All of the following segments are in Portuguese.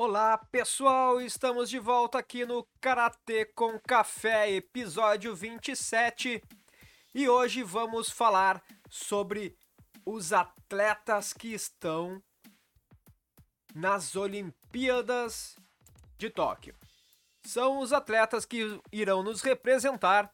Olá pessoal, estamos de volta aqui no Karatê com Café, episódio 27. E hoje vamos falar sobre os atletas que estão nas Olimpíadas de Tóquio. São os atletas que irão nos representar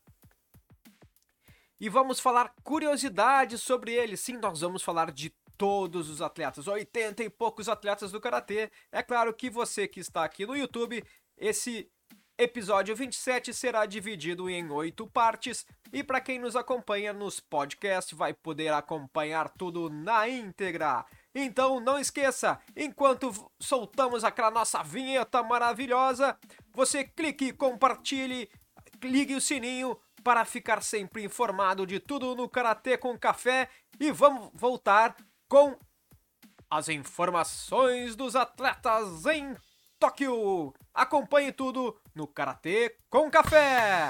e vamos falar curiosidades sobre eles. Sim, nós vamos falar de todos os atletas, 80 e poucos atletas do karatê. É claro que você que está aqui no YouTube, esse episódio 27 será dividido em oito partes e para quem nos acompanha nos podcasts vai poder acompanhar tudo na íntegra. Então não esqueça, enquanto soltamos aquela nossa vinheta maravilhosa, você clique, compartilhe, ligue o sininho para ficar sempre informado de tudo no Karatê com Café e vamos voltar com as informações dos atletas em Tóquio. Acompanhe tudo no Karatê com Café.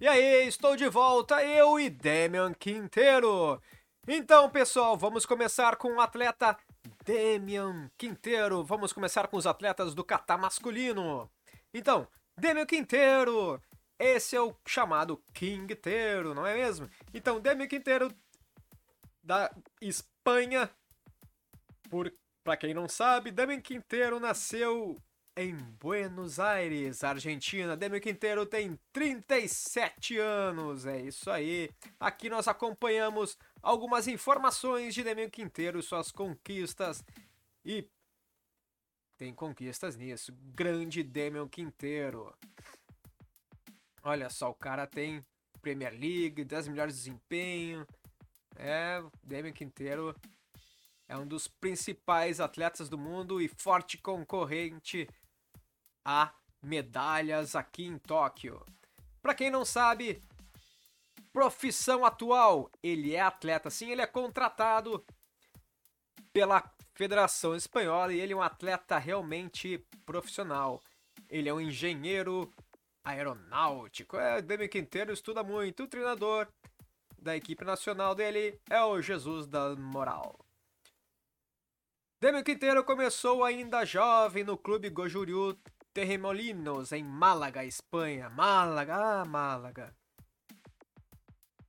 E aí, estou de volta, eu e Damian Quinteiro. Então, pessoal, vamos começar com o atleta Damian Quinteiro. Vamos começar com os atletas do kata masculino. Então, Damian Quinteiro, esse é o chamado Quinteiro, não é mesmo? Então, Damian Quinteiro da Espanha. Por para quem não sabe, Damian Quinteiro nasceu em Buenos Aires, Argentina. Demi Quinteiro tem 37 anos, é isso aí. Aqui nós acompanhamos algumas informações de Demi Quinteiro, suas conquistas e tem conquistas nisso. Grande Demian Quinteiro. Olha só, o cara tem Premier League, 10 melhores desempenho. É, Demian Quinteiro é um dos principais atletas do mundo e forte concorrente a medalhas aqui em Tóquio. Para quem não sabe, profissão atual, ele é atleta, sim, ele é contratado pela Federação Espanhola e ele é um atleta realmente profissional. Ele é um engenheiro aeronáutico. É, Demi Quinteiro estuda muito. O treinador da equipe nacional dele é o Jesus da Moral. Demi Quinteiro começou ainda jovem no clube Gojuriu Terremolinos, em Málaga, Espanha. Málaga, ah, Málaga.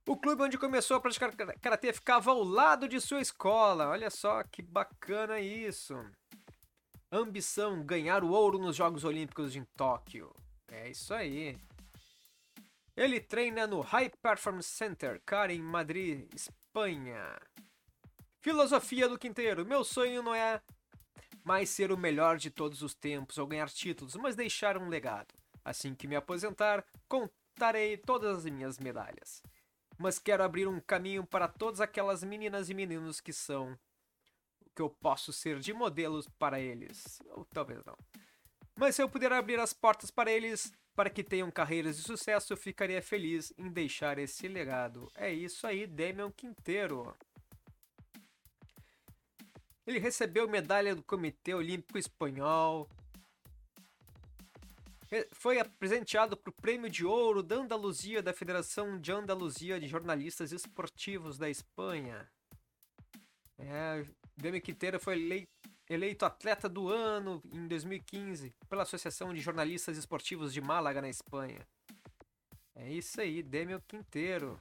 O clube onde começou a praticar karatê ficava ao lado de sua escola. Olha só que bacana isso. Ambição ganhar o ouro nos Jogos Olímpicos em Tóquio. É isso aí. Ele treina no High Performance Center, cara, em Madrid, Espanha. Filosofia do Quinteiro. Meu sonho não é mais ser o melhor de todos os tempos ou ganhar títulos, mas deixar um legado. Assim que me aposentar, contarei todas as minhas medalhas. Mas quero abrir um caminho para todas aquelas meninas e meninos que são que eu posso ser de modelos para eles. Ou talvez não. Mas se eu puder abrir as portas para eles, para que tenham carreiras de sucesso, eu ficaria feliz em deixar esse legado. É isso aí, Damian Quinteiro. Ele recebeu medalha do Comitê Olímpico Espanhol. Foi presenteado para o Prêmio de Ouro da Andaluzia da Federação de Andaluzia de Jornalistas Esportivos da Espanha. É, Demi Quinteiro foi eleito, atleta do ano em 2015 pela Associação de Jornalistas Esportivos de Málaga, na Espanha. É isso aí, Demi Quinteiro.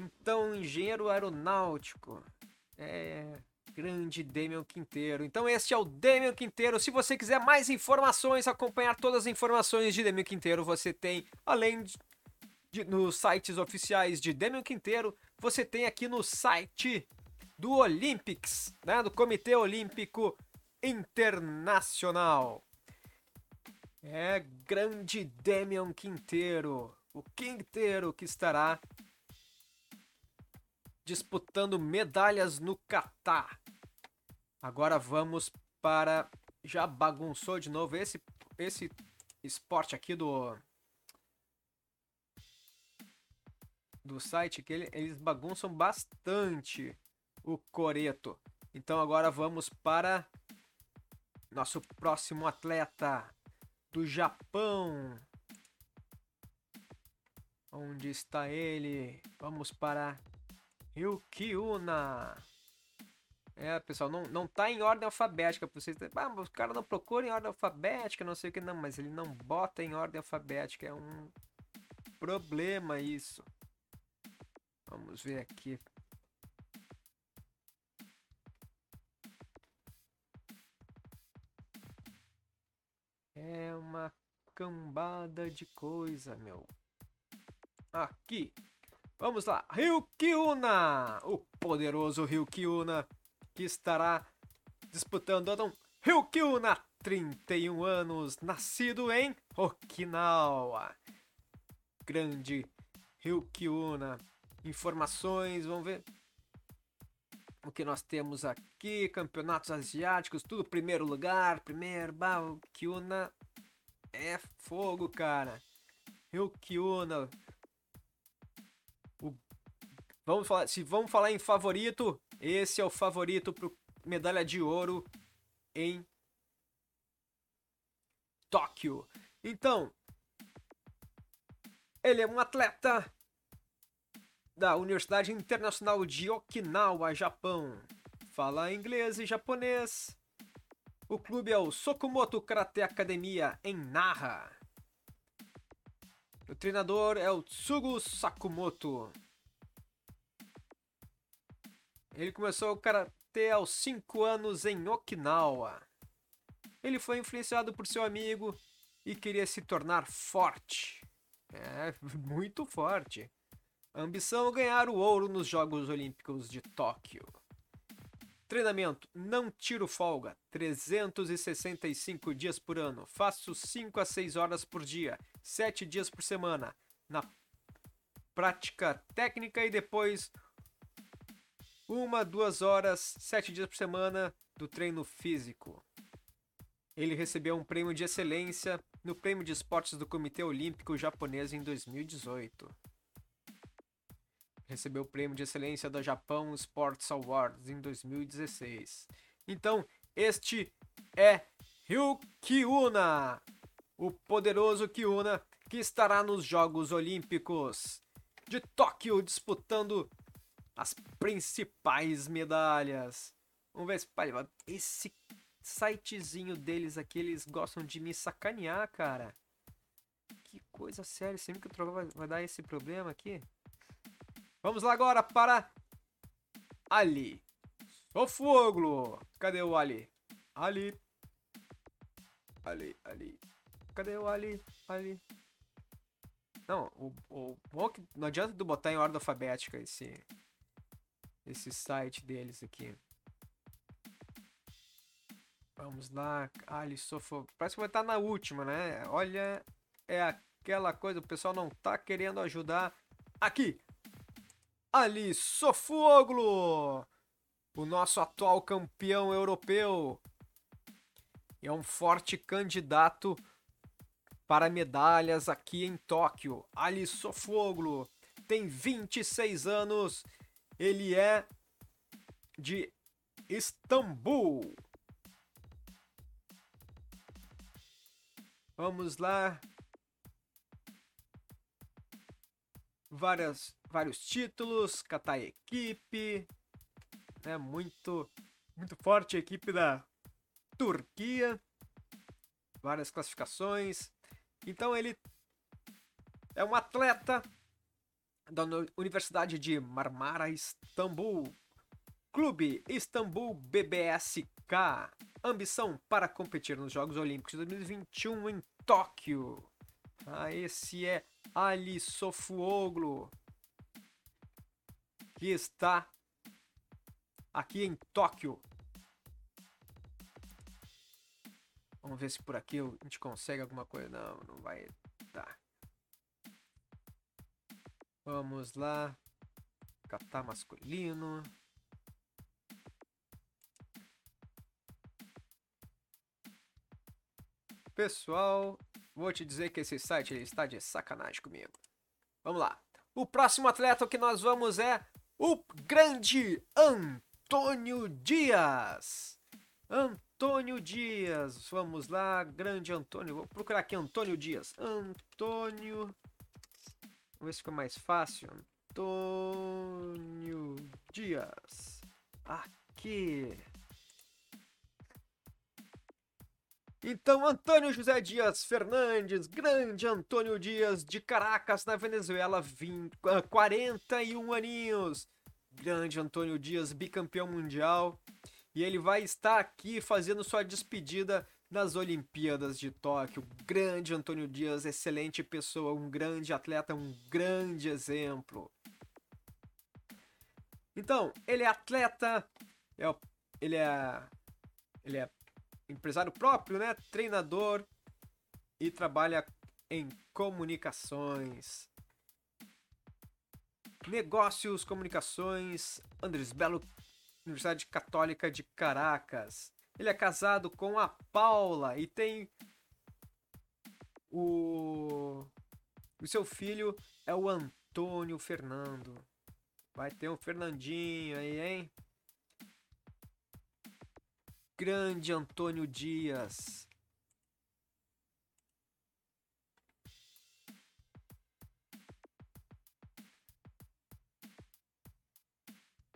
Então, engenheiro aeronáutico. É. Grande Damian Quinteiro. Então, este é o Damian Quinteiro. Se você quiser mais informações, acompanhar todas as informações de Damian Quinteiro, você tem, além de, de, nos sites oficiais de Damian Quinteiro, você tem aqui no site do Olympics, né, do Comitê Olímpico Internacional. É grande Damian Quinteiro, o Quinteiro que estará disputando medalhas no Catar. Agora vamos para. Já bagunçou de novo esse, esse esporte aqui do. do site que ele, eles bagunçam bastante o coreto. Então agora vamos para nosso próximo atleta do Japão. Onde está ele? Vamos para Ryukyuna. É, pessoal, não, não tá em ordem alfabética. Vocês, ah, o cara não procura em ordem alfabética, não sei o que. Não, mas ele não bota em ordem alfabética. É um problema isso. Vamos ver aqui. É uma cambada de coisa, meu. Aqui. Vamos lá. Ryukyuna! O poderoso Ryukyuna que estará disputando um Ryukyuna, 31 anos, nascido em Okinawa. Grande Ryukyuna. Informações, vamos ver o que nós temos aqui, campeonatos asiáticos, tudo primeiro lugar, primeiro, bah, Kyuna é fogo, cara. O Kyuna. O... Vamos falar, se vamos falar em favorito, esse é o favorito para medalha de ouro em Tóquio. Então, ele é um atleta da Universidade Internacional de Okinawa, Japão. Fala inglês e japonês. O clube é o Sokumoto Karate Academia, em Nara. O treinador é o Tsugu Sakumoto. Ele começou o karatê aos 5 anos em Okinawa. Ele foi influenciado por seu amigo e queria se tornar forte. É, muito forte. A ambição é ganhar o ouro nos Jogos Olímpicos de Tóquio. Treinamento: não tiro folga, 365 dias por ano. Faço 5 a 6 horas por dia, 7 dias por semana. Na prática técnica e depois uma, duas horas, sete dias por semana do treino físico. Ele recebeu um prêmio de excelência no Prêmio de Esportes do Comitê Olímpico Japonês em 2018 recebeu o prêmio de excelência da Japão Sports Awards em 2016. Então, este é Ryu Kyuna, o poderoso Kyuna que estará nos Jogos Olímpicos de Tóquio disputando as principais medalhas. Vamos ver se esse sitezinho deles aqui, eles gostam de me sacanear, cara. Que coisa séria, sempre que eu trocar vai, dar esse problema aqui. Vamos lá agora para Ali. Sofoglo. Cadê o Ali? Ali. Ali, Ali. Cadê o Ali? Ali. Não, o, o bom é não adianta tu botar em ordem alfabética esse esse site deles aqui. Vamos lá, Ali Sofoglo. Parece que vai estar na última, né? Olha, é aquela coisa, o pessoal não tá querendo ajudar. Aqui, Ali Sofoglu, o nosso atual campeão europeu, é um forte candidato para medalhas aqui em Tóquio. Ali Sofoglu tem 26 anos, ele é de Istambul. Vamos lá. Várias vários títulos, catar equipe, né? Muito, muito forte a equipe da Turquia, várias classificações. Então ele é um atleta da Universidade de Marmara, Istambul. Clube Istambul BBSK. Ambição para competir nos Jogos Olímpicos de 2021 em Tóquio. Ah, esse é Ali Sofuoglu que está aqui em Tóquio. Vamos ver se por aqui a gente consegue alguma coisa. Não, não vai dar. Vamos lá. Catar masculino. Pessoal, vou te dizer que esse site está de sacanagem comigo. Vamos lá. O próximo atleta que nós vamos é o grande Antônio Dias. Antônio Dias, vamos lá, grande Antônio. Vou procurar aqui Antônio Dias. Antônio. Vamos ver se fica mais fácil. Antônio Dias. Aqui. Então, Antônio José Dias Fernandes, grande Antônio Dias de Caracas, na Venezuela, 20, 41 aninhos. Grande Antônio Dias, bicampeão mundial. E ele vai estar aqui fazendo sua despedida nas Olimpíadas de Tóquio. Grande Antônio Dias, excelente pessoa, um grande atleta, um grande exemplo. Então, ele é atleta, é, ele é, ele é empresário próprio, né? Treinador e trabalha em comunicações. Negócios, comunicações, Andres Belo, Universidade Católica de Caracas. Ele é casado com a Paula e tem o o seu filho é o Antônio Fernando. Vai ter um Fernandinho aí, hein? grande Antônio Dias.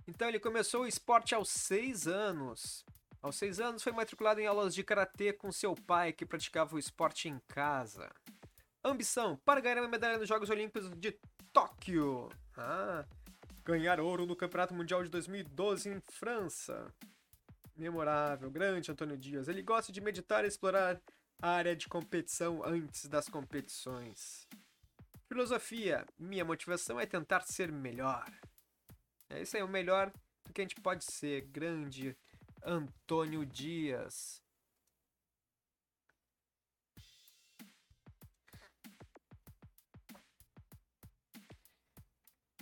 Então ele começou o esporte aos seis anos. Aos seis anos foi matriculado em aulas de karatê com seu pai, que praticava o esporte em casa. Ambição para ganhar uma medalha nos Jogos Olímpicos de Tóquio. Ah, ganhar ouro no Campeonato Mundial de 2012 em França memorável, grande Antônio Dias. Ele gosta de meditar e explorar a área de competição antes das competições. Filosofia: minha motivação é tentar ser melhor. É isso aí, o melhor do que a gente pode ser. Grande Antônio Dias.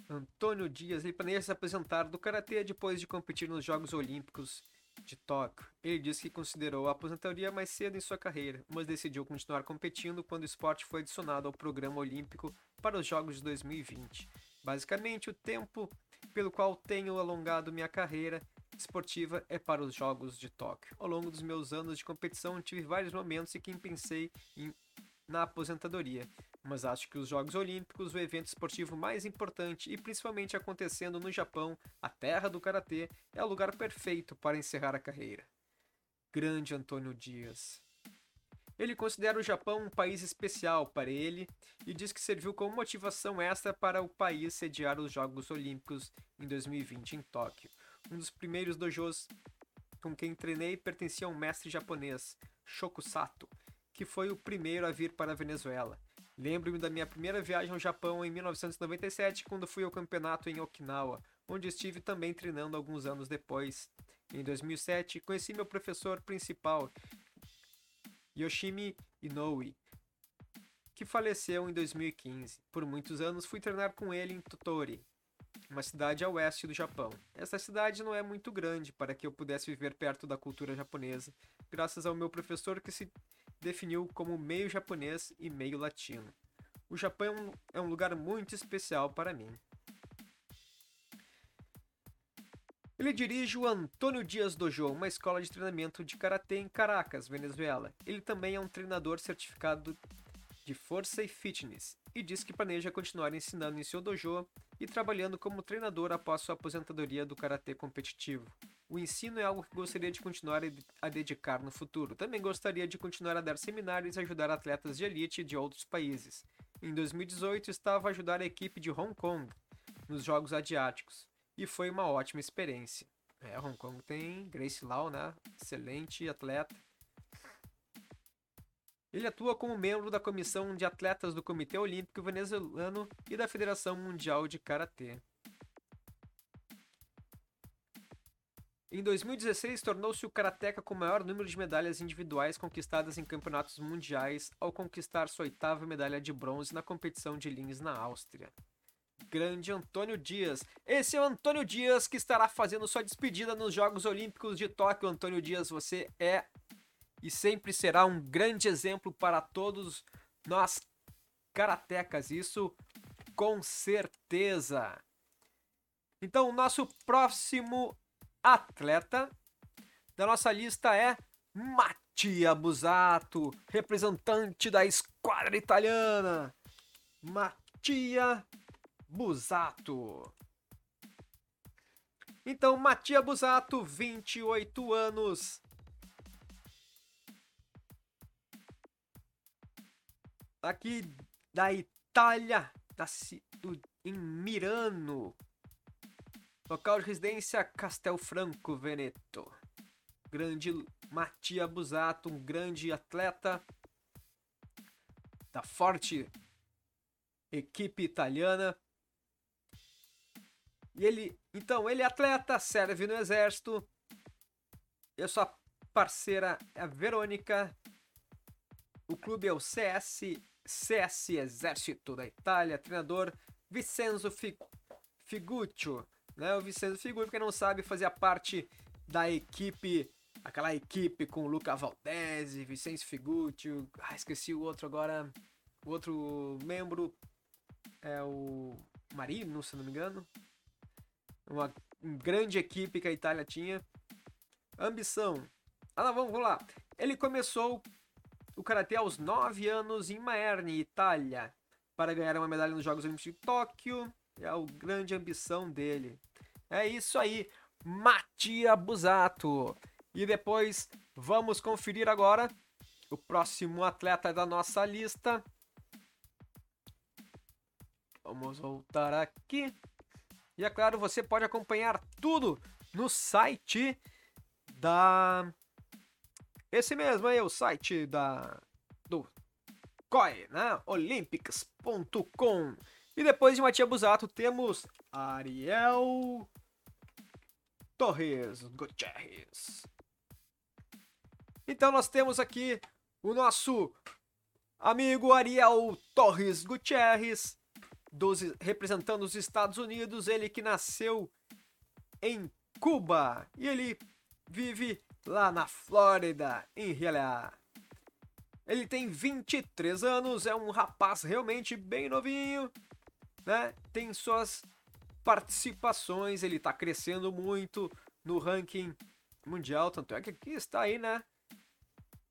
Antônio Dias ele planeja se apresentar do Karatê depois de competir nos Jogos Olímpicos de Tóquio. Ele disse que considerou a aposentadoria mais cedo em sua carreira, mas decidiu continuar competindo quando o esporte foi adicionado ao programa olímpico para os Jogos de 2020. Basicamente, o tempo pelo qual tenho alongado minha carreira esportiva é para os Jogos de Tóquio. Ao longo dos meus anos de competição, tive vários momentos em que pensei em, na aposentadoria, mas acho que os Jogos Olímpicos, o evento esportivo mais importante e principalmente acontecendo no Japão, a terra do karatê, é o lugar perfeito para encerrar a carreira. Grande Antônio Dias. Ele considera o Japão um país especial para ele e diz que serviu como motivação extra para o país sediar os Jogos Olímpicos em 2020 em Tóquio. Um dos primeiros dojos com quem treinei pertencia a um mestre japonês, Shoku Sato, que foi o primeiro a vir para a Venezuela. Lembro-me da minha primeira viagem ao Japão em 1997, quando fui ao campeonato em Okinawa, onde estive também treinando alguns anos depois. Em 2007, conheci meu professor principal, Yoshimi Inoue, que faleceu em 2015. Por muitos anos fui treinar com ele em Totori, uma cidade a oeste do Japão. Essa cidade não é muito grande para que eu pudesse viver perto da cultura japonesa, graças ao meu professor que se definiu como meio japonês e meio latino. O Japão é um lugar muito especial para mim. Ele dirige o Antônio Dias Dojo, uma escola de treinamento de karatê em Caracas, Venezuela. Ele também é um treinador certificado de força e fitness e diz que planeja continuar ensinando em seu dojo e trabalhando como treinador após sua aposentadoria do karatê competitivo. O ensino é algo que gostaria de continuar a dedicar no futuro. Também gostaria de continuar a dar seminários e ajudar atletas de elite de outros países. Em 2018, estava a ajudar a equipe de Hong Kong nos Jogos Asiáticos e foi uma ótima experiência. É, Hong Kong tem Grace Lau, né? Excelente atleta. Ele atua como membro da comissão de atletas do Comitê Olímpico Venezuelano e da Federação Mundial de Karatê. Em 2016, tornou-se o karateca com o maior número de medalhas individuais conquistadas em campeonatos mundiais, ao conquistar sua oitava medalha de bronze na competição de Linz na Áustria. Grande Antônio Dias. Esse é o Antônio Dias que estará fazendo sua despedida nos Jogos Olímpicos de Tóquio. Antônio Dias, você é e sempre será um grande exemplo para todos nós karatecas. Isso com certeza. Então, o nosso próximo atleta da nossa lista é Mattia Busato, representante da esquadra italiana. Mattia Busato. Então, Mattia Busato, 28 anos. Aqui da Itália, da, do, em Mirano. Local de residência Castelfranco Veneto. Grande Mattia Busato, um grande atleta da forte equipe italiana. E ele, então, ele é atleta, serve no exército. E a parceira é a Verônica. O clube é o CS, CS Exército da Itália. Treinador Vincenzo Figuccio. Né? O Vincenzo Figuccio, quem não sabe, fazia parte da equipe aquela equipe com Luca Valdese, Vicente Figucci, ah, esqueci o outro agora, o outro membro é o Marino, se não me engano. Uma grande equipe que a Itália tinha. Ambição. Ah, não, vamos, vamos lá. Ele começou o karatê aos 9 anos em Maerne, Itália, para ganhar uma medalha nos Jogos Olímpicos de Tóquio. É a grande ambição dele. É isso aí. Mattia Busato. E depois vamos conferir agora o próximo atleta da nossa lista. Vamos voltar aqui. E é claro, você pode acompanhar tudo no site da. Esse mesmo aí, o site da. do COI, né? Olympics.com. E depois de Matia Busato temos Ariel Torres Gutierrez. Então nós temos aqui o nosso amigo Ariel Torres Gutierrez, dos, representando os Estados Unidos, ele que nasceu em Cuba e ele vive lá na Flórida, em Hialeah. Ele tem 23 anos, é um rapaz realmente bem novinho, né? Tem suas participações, ele está crescendo muito no ranking mundial, tanto é que aqui está aí, né?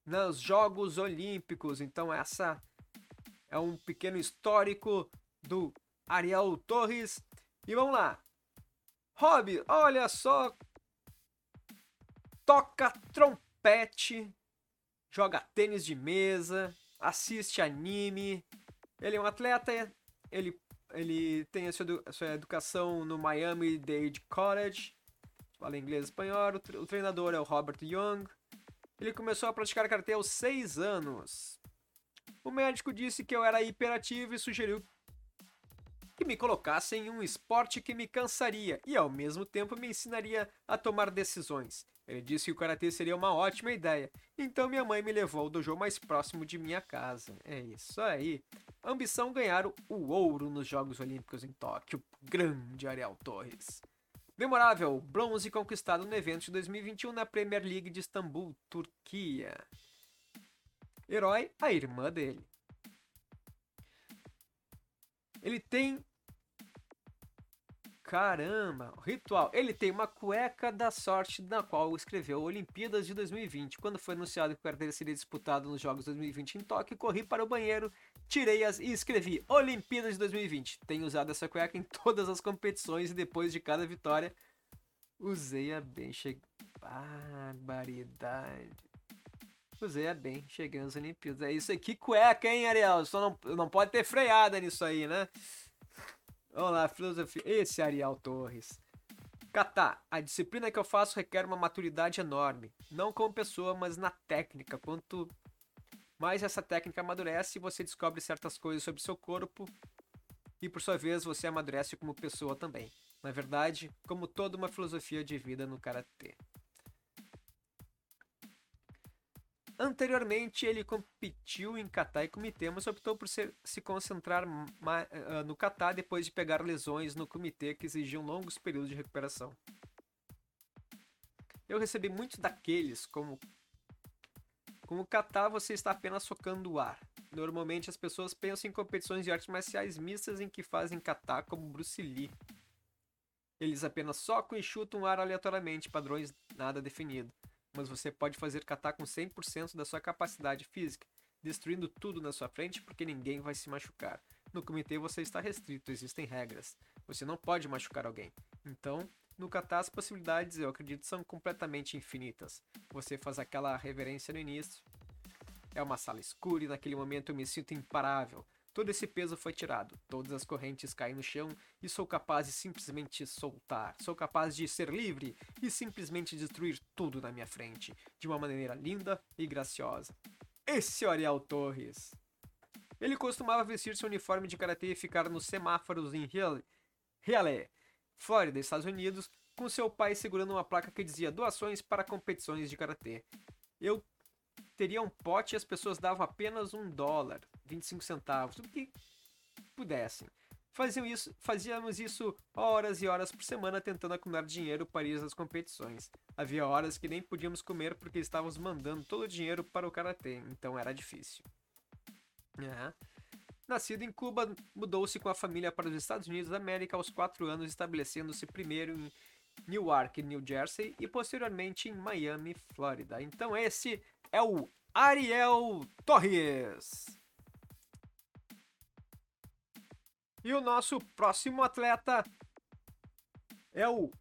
nos Jogos Olímpicos. Então essa é um pequeno histórico do Ariel Torres. E vamos lá. Hobby, olha só. Toca trompete, joga tênis de mesa, assiste anime. Ele é um atleta, ele, ele tem a sua, a sua educação no Miami Dade College, fala inglês e espanhol. O treinador é o Robert Young. Ele começou a praticar karatê aos 6 anos. O médico disse que eu era hiperativo e sugeriu que me colocasse em um esporte que me cansaria e ao mesmo tempo me ensinaria a tomar decisões. Ele disse que o karatê seria uma ótima ideia, então minha mãe me levou ao dojo mais próximo de minha casa. É isso aí. Ambição ganhar o ouro nos Jogos Olímpicos em Tóquio. Grande Ariel Torres. Memorável, bronze conquistado no evento de 2021 na Premier League de Istambul, Turquia. Herói, a irmã dele. Ele tem. Caramba, ritual. Ele tem uma cueca da sorte na qual escreveu Olimpíadas de 2020. Quando foi anunciado que o carteira seria disputado nos Jogos 2020 em Tóquio, corri para o banheiro, tirei-as e escrevi Olimpíadas de 2020. Tenho usado essa cueca em todas as competições e depois de cada vitória, usei-a bem. Che... Barbaridade. Usei-a bem, cheguei nas Olimpíadas. É isso aqui, cueca, hein, Ariel? Só não, não pode ter freada nisso aí, né? Vamos lá, filosofia. Esse Ariel Torres. Kata, a disciplina que eu faço requer uma maturidade enorme. Não como pessoa, mas na técnica. Quanto mas essa técnica amadurece você descobre certas coisas sobre seu corpo e por sua vez você amadurece como pessoa também. Na verdade, como toda uma filosofia de vida no karatê. Anteriormente, ele competiu em kata e comitê, mas optou por se concentrar uh, no kata depois de pegar lesões no comitê que exigiam longos períodos de recuperação. Eu recebi muitos daqueles, como como catar, você está apenas socando o ar. Normalmente as pessoas pensam em competições de artes marciais mistas em que fazem kata como Bruce Lee. Eles apenas socam e chutam o ar aleatoriamente, padrões nada definido. Mas você pode fazer kata com 100% da sua capacidade física, destruindo tudo na sua frente porque ninguém vai se machucar. No comitê você está restrito, existem regras. Você não pode machucar alguém. Então, no kata as possibilidades, eu acredito, são completamente infinitas. Você faz aquela reverência no início. É uma sala escura e naquele momento eu me sinto imparável. Todo esse peso foi tirado, todas as correntes caem no chão e sou capaz de simplesmente soltar. Sou capaz de ser livre e simplesmente destruir tudo na minha frente, de uma maneira linda e graciosa. Esse é o Ariel Torres. Ele costumava vestir seu uniforme de karatê e ficar nos semáforos em Raleigh, Flórida, Estados Unidos, com seu pai segurando uma placa que dizia doações para competições de karatê. Eu teria um pote e as pessoas davam apenas um dólar, 25 centavos, o que pudessem. Faziam isso, fazíamos isso horas e horas por semana tentando acumular dinheiro para ir às competições. Havia horas que nem podíamos comer porque estávamos mandando todo o dinheiro para o karatê, então era difícil. Nascido em Cuba, mudou-se com a família para os Estados Unidos da América aos 4 anos, estabelecendo-se primeiro em Newark, New Jersey, e posteriormente em Miami, Flórida. Então esse é o Ariel Torres. E o nosso próximo atleta é o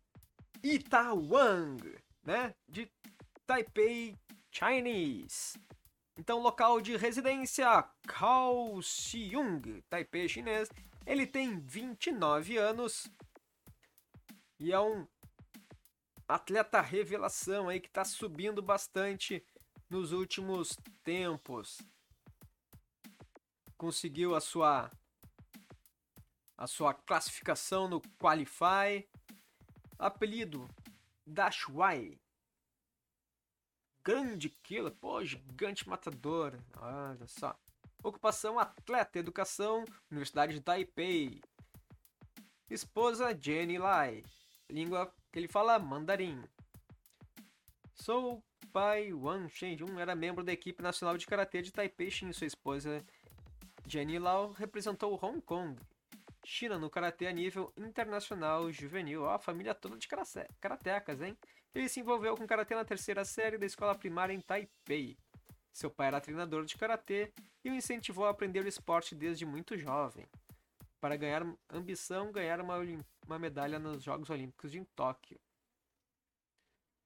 Ita Wang, né? De Taipei Chinese. Então, local de residência, Kaohsiung, Taipei chinês. Ele tem 29 anos e é um atleta revelação aí que está subindo bastante nos últimos tempos. Conseguiu a sua a sua classificação no Qualify. Apelido Dashwai. Grande killer, pô, gigante matador. Olha só. Ocupação atleta, educação, Universidade de Taipei. Esposa Jenny Lai. Língua que ele fala mandarim. Sou pai Wang Shenjun era membro da equipe nacional de karatê de Taipei e sua esposa Jenny Lau representou Hong Kong, China no karatê a nível internacional juvenil. Ó, a família toda de karatecas, hein? Ele se envolveu com karatê na terceira série da escola primária em Taipei. Seu pai era treinador de karatê e o incentivou a aprender o esporte desde muito jovem. Para ganhar ambição, ganhar uma, uma medalha nos Jogos Olímpicos de Tóquio.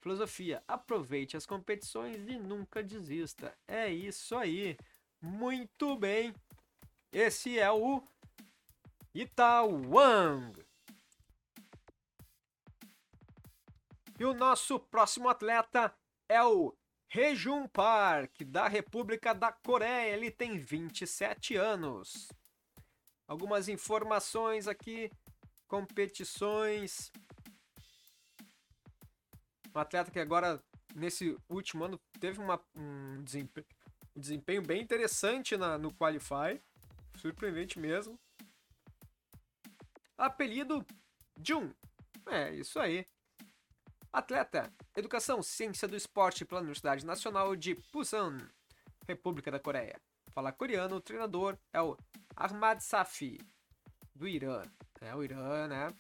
Filosofia: aproveite as competições e nunca desista. É isso aí. Muito bem. Esse é o Itawang. E o nosso próximo atleta é o Rejun Park, da República da Coreia. Ele tem 27 anos. Algumas informações aqui, competições um atleta que agora, nesse último ano, teve uma, um, desempenho, um desempenho bem interessante na, no Qualify. Surpreendente mesmo. Apelido Jun. É, isso aí. Atleta, Educação, Ciência do Esporte pela Universidade Nacional de Busan, República da Coreia. Fala coreano, o treinador é o Ahmad Safi, do Irã. É o Irã, né?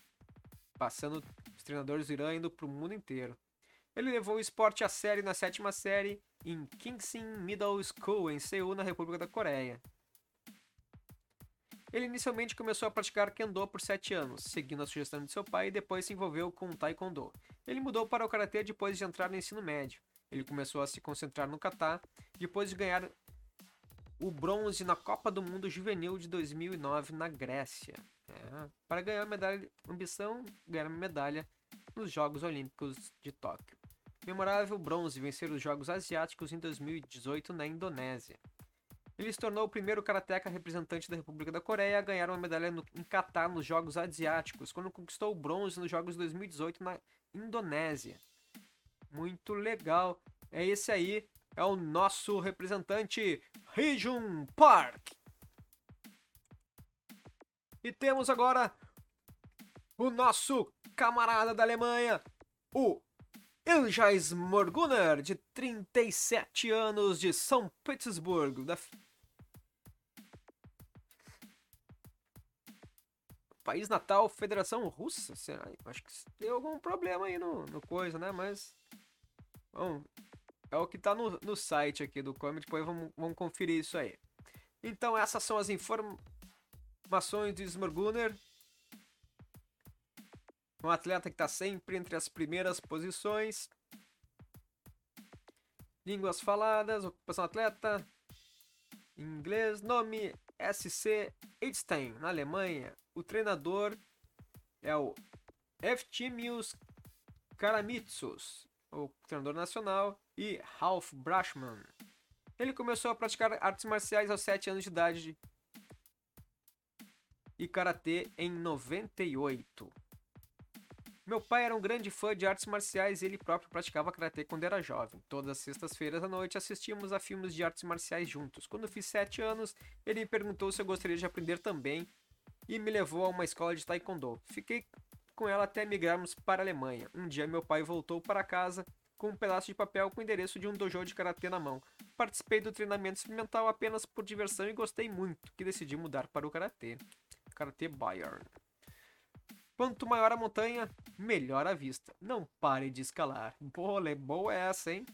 Passando os treinadores do Irã indo para o mundo inteiro. Ele levou o esporte a sério na sétima série em Kingsin Middle School, em Seul, na República da Coreia. Ele inicialmente começou a praticar Kendo por 7 anos, seguindo a sugestão de seu pai, e depois se envolveu com Taekwondo. Ele mudou para o Karatê depois de entrar no ensino médio. Ele começou a se concentrar no kata, depois de ganhar o bronze na Copa do Mundo Juvenil de 2009 na Grécia. É, para ganhar a medalha, ambição, ganhar uma medalha nos Jogos Olímpicos de Tóquio. Memorável bronze vencer os Jogos Asiáticos em 2018 na Indonésia. Ele se tornou o primeiro karateca representante da República da Coreia a ganhar uma medalha no, em Catar nos Jogos Asiáticos, quando conquistou o bronze nos Jogos de 2018 na Indonésia. Muito legal. É esse aí, é o nosso representante Heejun Park. E temos agora o nosso camarada da Alemanha, o Iljas Morguner, de 37 anos, de São Petersburgo, da, país natal, Federação Russa. Será? Acho que deu algum problema aí no, no coisa, né? Mas. Bom, é o que tá no, no site aqui do Come, depois vamos, vamos conferir isso aí. Então, essas são as informações de Smorguner. Um atleta que está sempre entre as primeiras posições. Línguas faladas, ocupação atleta. Inglês, nome SC Einstein, na Alemanha. O treinador é o Eftimius Karamitsus, o treinador nacional, e Ralph Brashman. Ele começou a praticar artes marciais aos 7 anos de idade e karatê em 98. Meu pai era um grande fã de artes marciais e ele próprio praticava karatê quando era jovem. Todas as sextas-feiras à noite assistíamos a filmes de artes marciais juntos. Quando fiz 7 anos, ele me perguntou se eu gostaria de aprender também e me levou a uma escola de taekwondo. Fiquei com ela até migrarmos para a Alemanha. Um dia meu pai voltou para casa com um pedaço de papel com o endereço de um dojo de karatê na mão. Participei do treinamento experimental apenas por diversão e gostei muito, que decidi mudar para o karatê. Karatê Bayern. Quanto maior a montanha, melhor a vista. Não pare de escalar. Boa, boa essa, hein?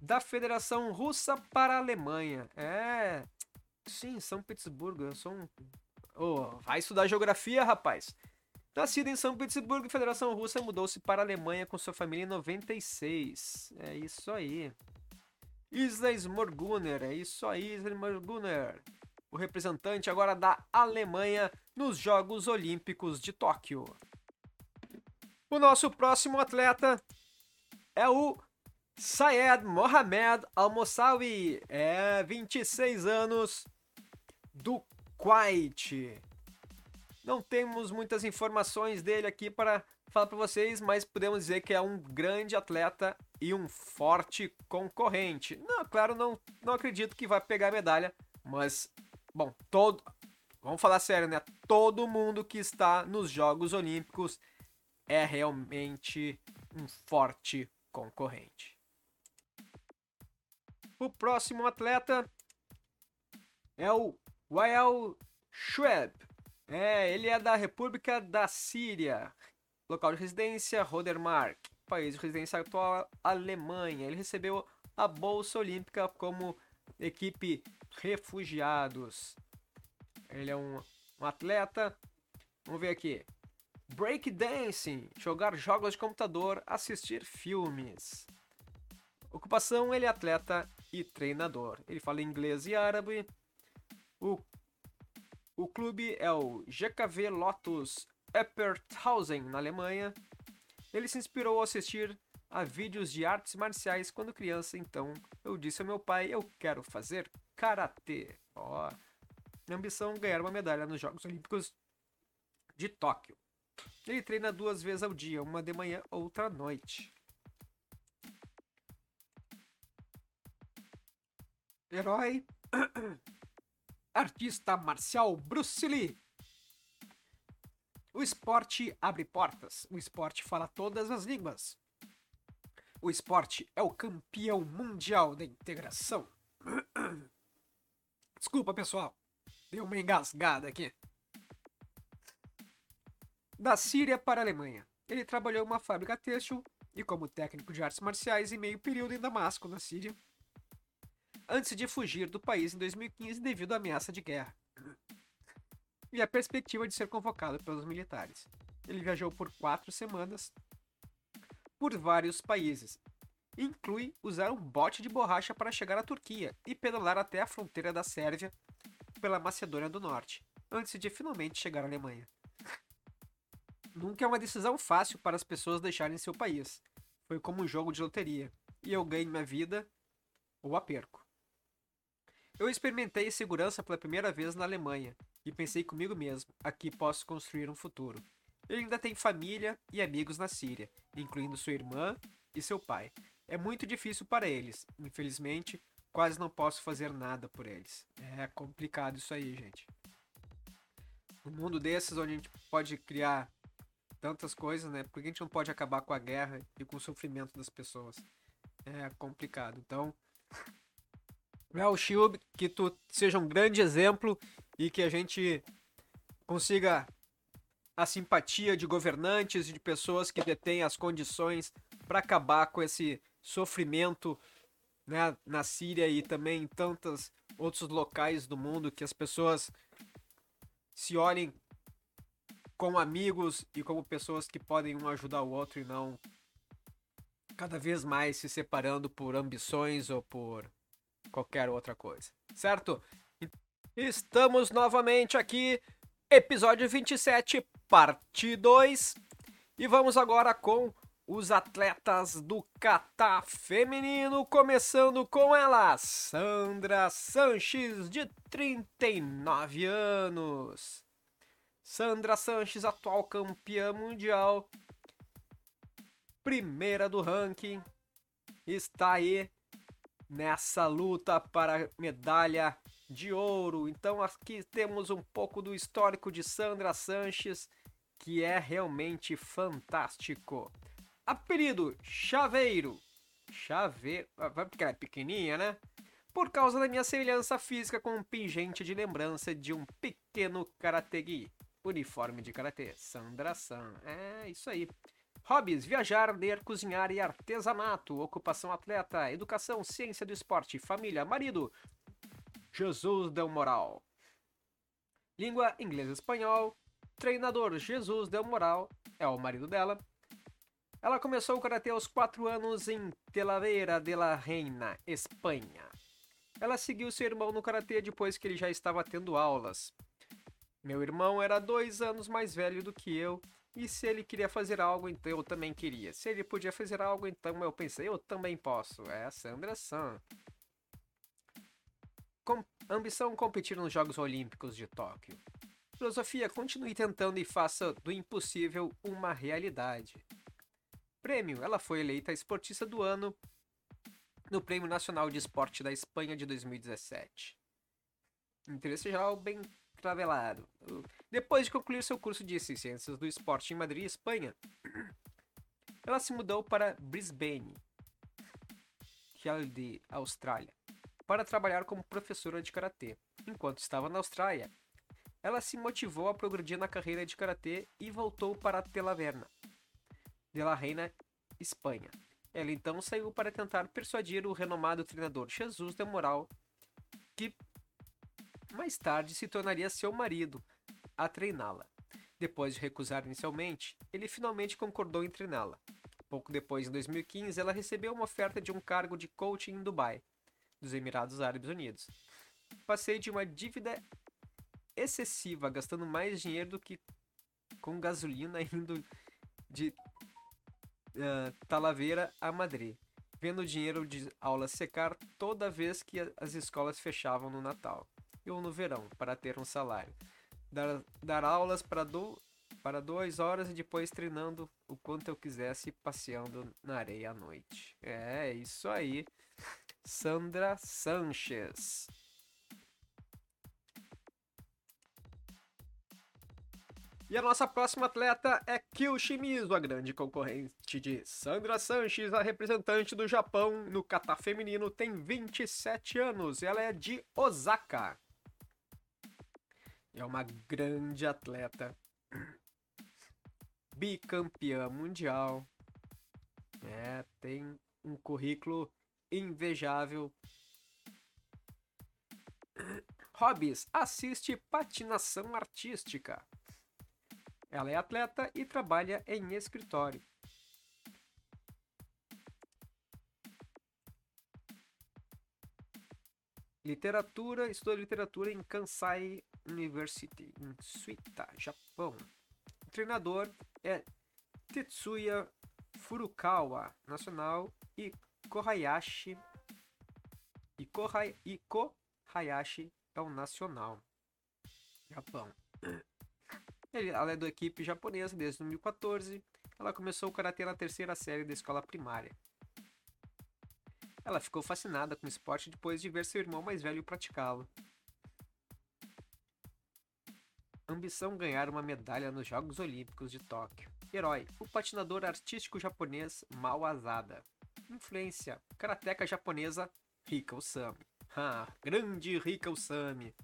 Da Federação Russa para a Alemanha. É. Sim, São Petersburgo. Eu sou um. Oh, vai estudar geografia, rapaz. Nascido em São Petersburgo, Federação Russa mudou-se para a Alemanha com sua família em 96. É isso aí. Isla Smorguner, é isso aí, Isla Smorguner. O representante agora da Alemanha nos Jogos Olímpicos de Tóquio. O nosso próximo atleta é o Sayed Mohamed Al-Mosawi, é 26 anos do Kuwait. Não temos muitas informações dele aqui para falar para vocês, mas podemos dizer que é um grande atleta e um forte concorrente. Não, claro, não, não acredito que vai pegar medalha, mas bom, todo Vamos falar sério, né? Todo mundo que está nos Jogos Olímpicos é realmente um forte concorrente. O próximo atleta é o Wael Schweb. É, ele é da República da Síria. Local de residência, Rodermark. País de residência atual, Alemanha. Ele recebeu a Bolsa Olímpica como equipe refugiados. Ele é um, um atleta. Vamos ver aqui. Breakdancing, jogar jogos de computador, assistir filmes. Ocupação, ele é atleta e treinador. Ele fala inglês e árabe. O o clube é o GKV Lotus Epperthausen, na Alemanha. Ele se inspirou ao assistir a vídeos de artes marciais quando criança, então eu disse ao meu pai: eu quero fazer karatê. Ó, minha ambição é ganhar uma medalha nos Jogos Olímpicos de Tóquio. Ele treina duas vezes ao dia, uma de manhã, outra à noite. Herói artista marcial Bruce Lee. O esporte abre portas. O esporte fala todas as línguas. O esporte é o campeão mundial da integração. Desculpa, pessoal. Deu uma engasgada aqui. Da Síria para a Alemanha. Ele trabalhou em uma fábrica têxtil e como técnico de artes marciais em meio período em Damasco, na Síria, antes de fugir do país em 2015 devido à ameaça de guerra e a perspectiva de ser convocado pelos militares. Ele viajou por quatro semanas por vários países. Inclui usar um bote de borracha para chegar à Turquia e pedalar até a fronteira da Sérvia pela Macedônia do Norte, antes de finalmente chegar à Alemanha. Nunca é uma decisão fácil para as pessoas deixarem seu país. Foi como um jogo de loteria, e eu ganho minha vida ou a perco. Eu experimentei segurança pela primeira vez na Alemanha e pensei comigo mesmo: aqui posso construir um futuro. Ele ainda tem família e amigos na Síria, incluindo sua irmã e seu pai. É muito difícil para eles. Infelizmente, quase não posso fazer nada por eles. É complicado isso aí, gente. Um mundo desses onde a gente pode criar tantas coisas, né? Por que a gente não pode acabar com a guerra e com o sofrimento das pessoas? É complicado. Então, Real Shield, que tu seja um grande exemplo e que a gente consiga a simpatia de governantes e de pessoas que detêm as condições para acabar com esse sofrimento né, na Síria e também em tantos outros locais do mundo que as pessoas se olhem como amigos e como pessoas que podem um ajudar o outro e não cada vez mais se separando por ambições ou por qualquer outra coisa, certo? Estamos novamente aqui, episódio 27, parte 2, e vamos agora com os atletas do Catar feminino, começando com ela, Sandra Sanches, de 39 anos. Sandra Sanches, atual campeã mundial, primeira do ranking, está aí nessa luta para medalha de ouro. Então aqui temos um pouco do histórico de Sandra Sanches, que é realmente fantástico. Apelido Chaveiro. Chaveiro. Ah, porque ela é pequenininha, né? Por causa da minha semelhança física com um pingente de lembrança de um pequeno karategi. Uniforme de karatê. Sandra San. É, isso aí. Hobbies: viajar, ler, cozinhar e artesanato. Ocupação atleta, educação, ciência do esporte, família, marido. Jesus Del Moral. Língua inglês e espanhol. Treinador Jesus Del Moral é o marido dela. Ela começou o karatê aos 4 anos em Talavera de la Reina, Espanha. Ela seguiu seu irmão no karatê depois que ele já estava tendo aulas. Meu irmão era dois anos mais velho do que eu, e se ele queria fazer algo, então eu também queria. Se ele podia fazer algo, então eu pensei, eu também posso. É a Sandra San. Com ambição competir nos Jogos Olímpicos de Tóquio. Filosofia, continue tentando e faça do impossível uma realidade prêmio. Ela foi eleita esportista do ano no Prêmio Nacional de Esporte da Espanha de 2017. Interesse geral bem travelado. Depois de concluir seu curso de Ciências do Esporte em Madrid, Espanha, ela se mudou para Brisbane, que é de Austrália, para trabalhar como professora de karatê. Enquanto estava na Austrália, ela se motivou a progredir na carreira de karatê e voltou para Telaverna, de la Reina, Espanha. Ela então saiu para tentar persuadir o renomado treinador Jesus de Moral, mais tarde se tornaria seu marido, a treiná-la. Depois de recusar inicialmente, ele finalmente concordou em treiná-la. Pouco depois, em 2015, ela recebeu uma oferta de um cargo de coaching em Dubai, dos Emirados Árabes Unidos. Passei de uma dívida excessiva, gastando mais dinheiro do que com gasolina indo de uh, Talavera a Madrid, vendo o dinheiro de aula secar toda vez que as escolas fechavam no Natal ou no verão para ter um salário. Dar, dar aulas para, do, para duas horas e depois treinando o quanto eu quisesse passeando na areia à noite. É, isso aí. Sandra Sanches. E a nossa próxima atleta é Kyo Shimizu, a grande concorrente de Sandra Sanches, a representante do Japão no kata feminino, tem 27 anos. Ela é de Osaka. É uma grande atleta. Bicampeã mundial. É, tem um currículo invejável. Hobbies: assiste patinação artística. Ela é atleta e trabalha em escritório. Literatura, estudou literatura em Kansai University, em Suita, Japão. O treinador é Tetsuya Furukawa, nacional, e Kohayashi. E, Kohai, e Kohayashi é o nacional. Japão. Ela é da equipe japonesa desde 2014. Ela começou o karatê na terceira série da escola primária. Ela ficou fascinada com o esporte depois de ver seu irmão mais velho praticá-lo. Ambição ganhar uma medalha nos Jogos Olímpicos de Tóquio. Herói: o patinador artístico japonês Mao Asada. Influência: karateca japonesa Rika Usami. Ah, grande Rika Usami.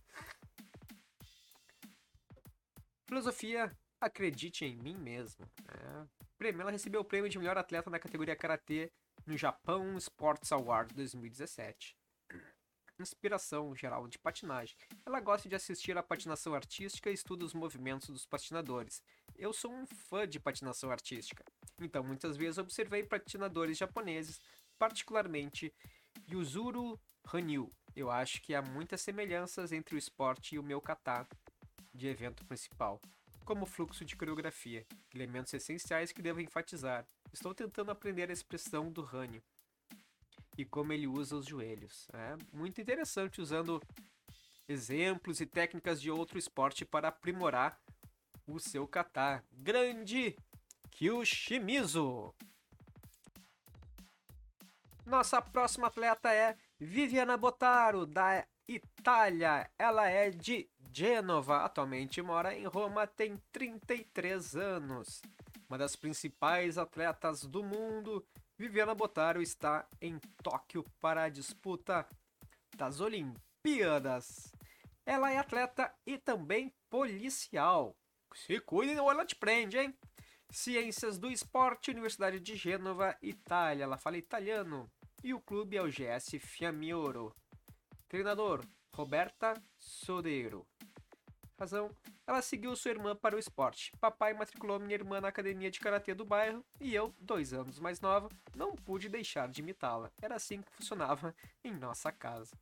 Filosofia, acredite em mim mesmo. É. Ela recebeu o prêmio de melhor atleta na categoria Karatê no Japão Sports Awards 2017. Inspiração geral de patinagem. Ela gosta de assistir à patinação artística e estuda os movimentos dos patinadores. Eu sou um fã de patinação artística, então muitas vezes observei patinadores japoneses, particularmente Yuzuru Hanyu. Eu acho que há muitas semelhanças entre o esporte e o meu kata de evento principal, como fluxo de coreografia, elementos essenciais que devo enfatizar. Estou tentando aprender a expressão do Hanyu e como ele usa os joelhos. É muito interessante usando exemplos e técnicas de outro esporte para aprimorar o seu kata. Grande Kyushimizu! Nossa próxima atleta é Viviana Botaro, da Itália. Ela é de Gênova, atualmente mora em Roma, tem 33 anos. Uma das principais atletas do mundo, Viviana Botaro está em Tóquio para a disputa das Olimpíadas. Ela é atleta e também policial. Se cuide ou ela te prende, hein? Ciências do Esporte, Universidade de Gênova, Itália. Ela fala italiano. E o clube é o GS Fiamioro. Treinador, Roberta Sodeiro. Razão, ela seguiu sua irmã para o esporte. Papai matriculou minha irmã na academia de karatê do bairro e eu, dois anos mais nova, não pude deixar de imitá-la. Era assim que funcionava em nossa casa.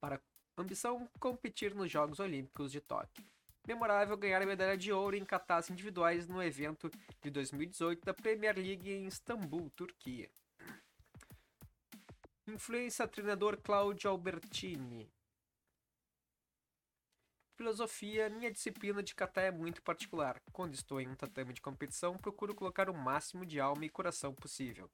Para ambição, competir nos Jogos Olímpicos de Tóquio memorável ganhar a medalha de ouro em catas individuais no evento de 2018 da Premier League em Istambul, Turquia. Influência treinador Claudio Albertini. Filosofia, minha disciplina de kata é muito particular. Quando estou em um tatame de competição, procuro colocar o máximo de alma e coração possível.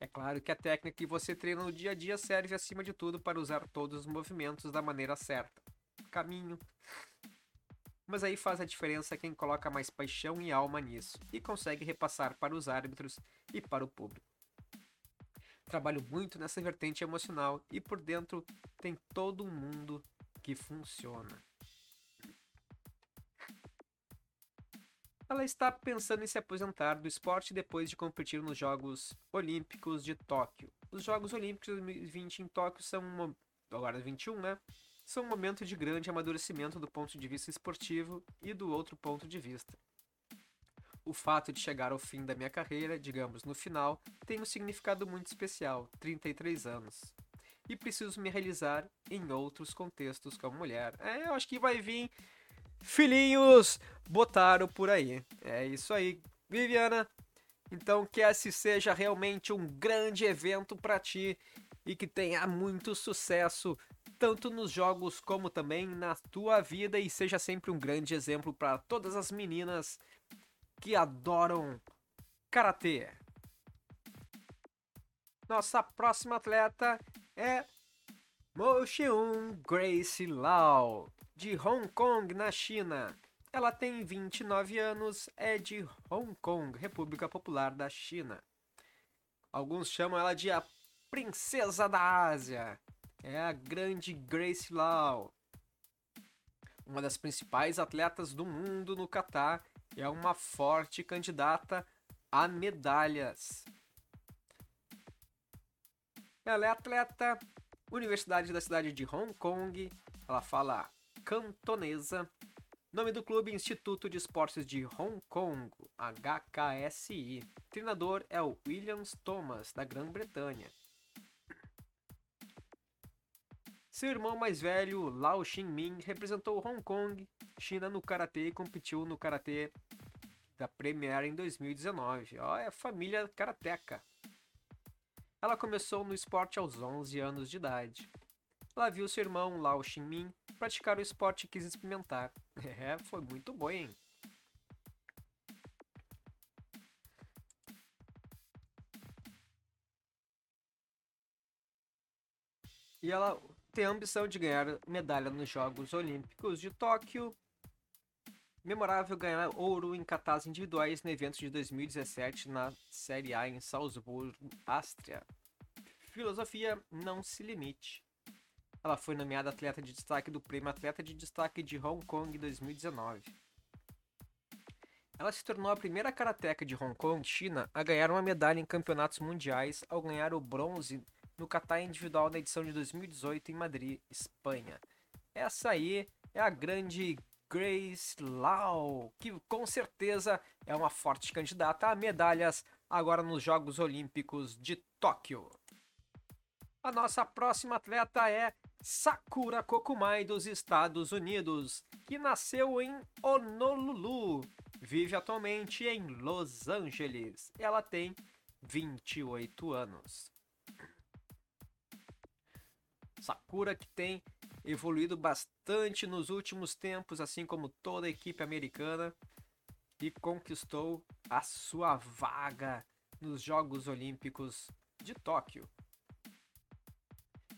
É claro que a técnica que você treina no dia a dia serve acima de tudo para usar todos os movimentos da maneira certa caminho. Mas aí faz a diferença quem coloca mais paixão e alma nisso e consegue repassar para os árbitros e para o público. Trabalho muito nessa vertente emocional e por dentro tem todo um mundo que funciona. Ela está pensando em se aposentar do esporte depois de competir nos Jogos Olímpicos de Tóquio. Os Jogos Olímpicos de 2020 em Tóquio são agora 21, né? são um momento de grande amadurecimento do ponto de vista esportivo e do outro ponto de vista. O fato de chegar ao fim da minha carreira, digamos no final, tem um significado muito especial 33 anos. E preciso me realizar em outros contextos como mulher. É, eu acho que vai vir filhinhos botaram por aí. É isso aí, Viviana. Então que esse seja realmente um grande evento para ti e que tenha muito sucesso tanto nos jogos como também na tua vida e seja sempre um grande exemplo para todas as meninas que adoram karatê. Nossa próxima atleta é Mo Xiun Grace Lau, de Hong Kong, na China. Ela tem 29 anos, é de Hong Kong, República Popular da China. Alguns chamam ela de a Princesa da Ásia é a grande Grace Lau, uma das principais atletas do mundo no Catar é uma forte candidata a medalhas. Ela é atleta, Universidade da cidade de Hong Kong, ela fala cantonesa. Nome do clube Instituto de Esportes de Hong Kong, HKSI. Treinador é o Williams Thomas, da Grã-Bretanha. Seu irmão mais velho, Lao Xinmin, representou Hong Kong, China no karatê e competiu no karatê da Premier em 2019. Ó, é família karateca. Ela começou no esporte aos 11 anos de idade. Ela viu seu irmão, Lao Xinmin, praticar o esporte e quis experimentar. É, foi muito bom, hein? E ela tem a ambição de ganhar medalha nos Jogos Olímpicos de Tóquio. Memorável ganhar ouro em catas individuais no evento de 2017 na Série A em Salzburgo, Áustria. Filosofia não se limite. Ela foi nomeada atleta de destaque do Prêmio Atleta de Destaque de Hong Kong 2019. Ela se tornou a primeira karateca de Hong Kong, China, a ganhar uma medalha em campeonatos mundiais ao ganhar o bronze no kata individual na edição de 2018 em Madrid, Espanha. Essa aí é a grande Grace Lau, que com certeza é uma forte candidata a medalhas agora nos Jogos Olímpicos de Tóquio. A nossa próxima atleta é Sakura Kokumai dos Estados Unidos, que nasceu em Honolulu, vive atualmente em Los Angeles. Ela tem 28 anos. Sakura que tem evoluído bastante nos últimos tempos, assim como toda a equipe americana, e conquistou a sua vaga nos Jogos Olímpicos de Tóquio.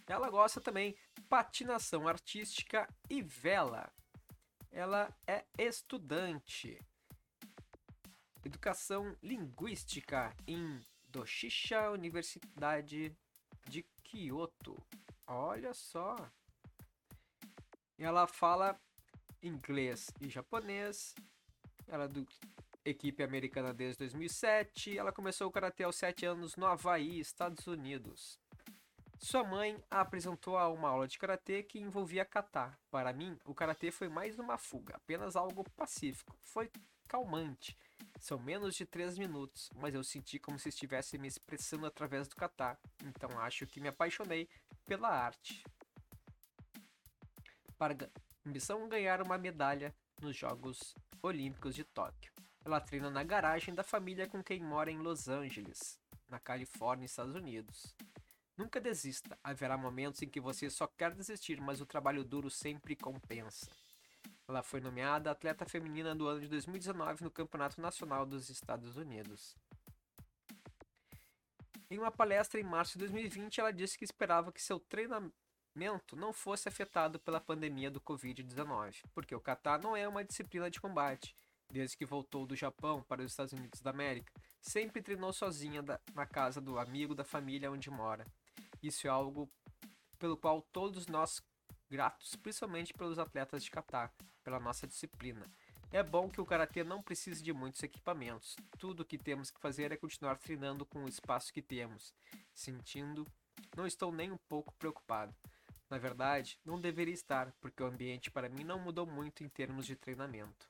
Ela gosta também patinação artística e vela. Ela é estudante. Educação linguística em Doshisha Universidade de Kyoto. Olha só. Ela fala inglês e japonês. Ela é do equipe americana desde 2007. Ela começou o karatê aos 7 anos no Havaí, Estados Unidos. Sua mãe a apresentou a uma aula de karatê que envolvia kata. Para mim, o karatê foi mais uma fuga, apenas algo pacífico. Foi calmante. São menos de 3 minutos, mas eu senti como se estivesse me expressando através do kata. Então acho que me apaixonei pela arte para ambição ganhar uma medalha nos Jogos Olímpicos de Tóquio. Ela treina na garagem da família com quem mora em Los Angeles, na Califórnia, Estados Unidos. Nunca desista, haverá momentos em que você só quer desistir, mas o trabalho duro sempre compensa. Ela foi nomeada atleta feminina do ano de 2019 no Campeonato Nacional dos Estados Unidos. Em uma palestra em março de 2020, ela disse que esperava que seu treinamento não fosse afetado pela pandemia do Covid-19, porque o kata não é uma disciplina de combate. Desde que voltou do Japão para os Estados Unidos da América, sempre treinou sozinha na casa do amigo da família onde mora. Isso é algo pelo qual todos nós gratos, principalmente pelos atletas de kata, pela nossa disciplina. É bom que o karatê não precise de muitos equipamentos. Tudo o que temos que fazer é continuar treinando com o espaço que temos. Sentindo, não estou nem um pouco preocupado. Na verdade, não deveria estar, porque o ambiente para mim não mudou muito em termos de treinamento.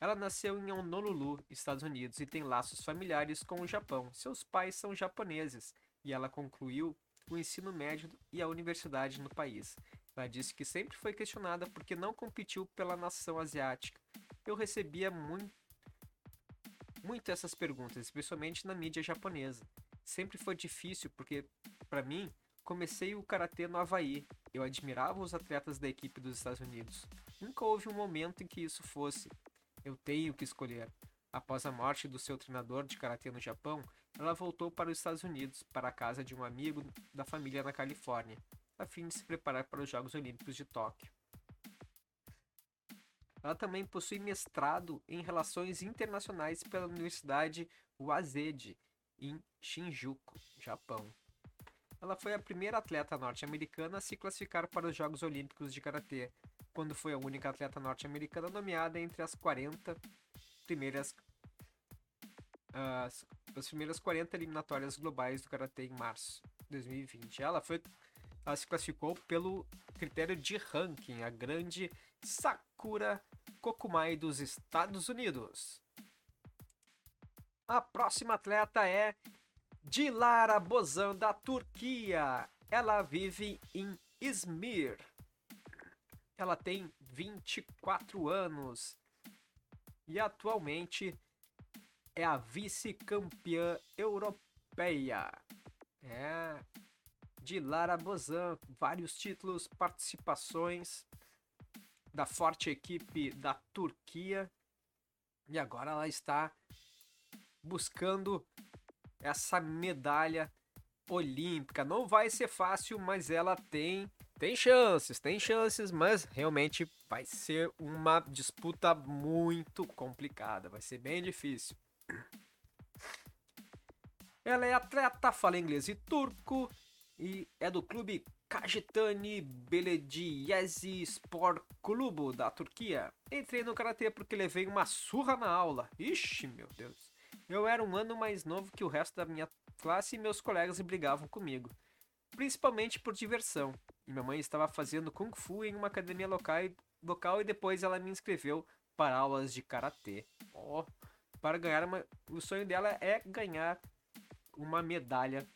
Ela nasceu em Honolulu, Estados Unidos, e tem laços familiares com o Japão. Seus pais são japoneses e ela concluiu o ensino médio e a universidade no país. Ela disse que sempre foi questionada porque não competiu pela nação asiática. Eu recebia muito, muito essas perguntas, especialmente na mídia japonesa. Sempre foi difícil porque, para mim, Comecei o karatê no Havaí. Eu admirava os atletas da equipe dos Estados Unidos. Nunca houve um momento em que isso fosse. Eu tenho que escolher. Após a morte do seu treinador de karatê no Japão, ela voltou para os Estados Unidos, para a casa de um amigo da família na Califórnia, a fim de se preparar para os Jogos Olímpicos de Tóquio. Ela também possui mestrado em Relações Internacionais pela Universidade Waseda, em Shinjuku, Japão. Ela foi a primeira atleta norte-americana a se classificar para os Jogos Olímpicos de Karatê, quando foi a única atleta norte-americana nomeada entre as 40 primeiras as, as primeiras 40 eliminatórias globais do Karatê em março de 2020. Ela foi ela se classificou pelo critério de ranking, a grande Sakura Kokumai dos Estados Unidos. A próxima atleta é Dilara Bozan, da Turquia. Ela vive em Izmir. Ela tem 24 anos e atualmente é a vice-campeã europeia. É Dilara Bozan, vários títulos, participações da forte equipe da Turquia. E agora ela está buscando essa medalha olímpica. Não vai ser fácil, mas ela tem tem chances, tem chances, mas realmente vai ser uma disputa muito complicada, vai ser bem difícil. Ela é atleta, fala inglês e turco e é do clube Kajetani Belediyesi Sport Clube da Turquia. Entrei no karatê porque levei uma surra na aula. Ixi, meu Deus. Eu era um ano mais novo que o resto da minha classe e meus colegas brigavam comigo, principalmente por diversão. Minha mãe estava fazendo kung fu em uma academia local, e depois ela me inscreveu para aulas de karatê. Oh, para ganhar uma, o sonho dela é ganhar uma medalha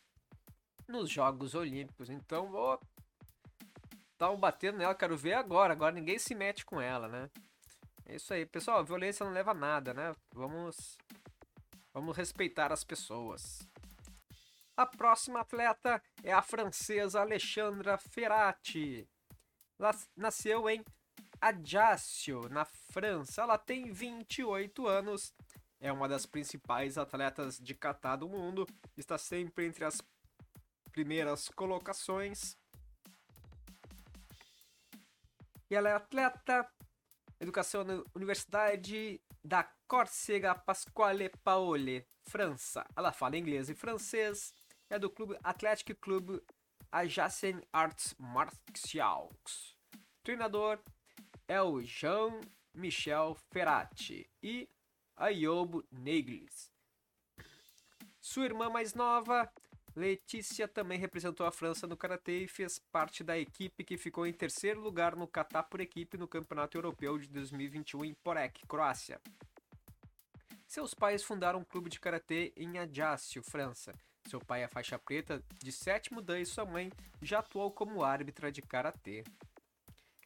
nos Jogos Olímpicos. Então vou um batendo nela, quero ver agora. Agora ninguém se mete com ela, né? É isso aí, pessoal. Violência não leva a nada, né? Vamos, vamos respeitar as pessoas. A próxima atleta é a francesa Alexandra Ferrati. Ela nasceu em Ajaccio, na França. Ela tem 28 anos. É uma das principais atletas de kata do mundo. Está sempre entre as primeiras colocações. E ela é atleta, educação na Universidade da Córcega Pasquale Paoli, França. Ela fala inglês e francês. É do clube Athletic Club Ajacen Arts Martiaux. Treinador é o Jean-Michel Ferrati e Ayoub Neglis. Sua irmã mais nova Letícia também representou a França no karatê e fez parte da equipe que ficou em terceiro lugar no kata por equipe no Campeonato Europeu de 2021 em Porek, Croácia. Seus pais fundaram um clube de karatê em Ajaccio, França. Seu pai é faixa preta de sétimo dan e sua mãe já atuou como árbitra de karatê.